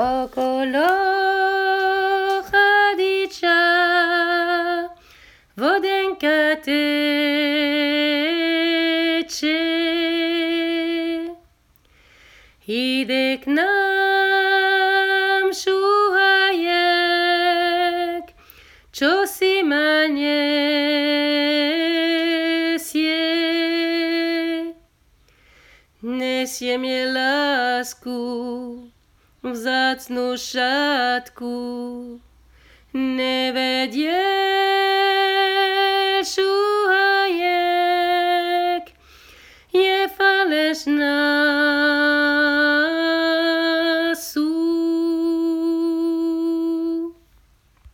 okolo chadiča vodenka teče. Idę k nam szujek, czosy ma nesie. Nesie mnie lasku, vzácnú šatku. Nevedieš uhajek, je falešná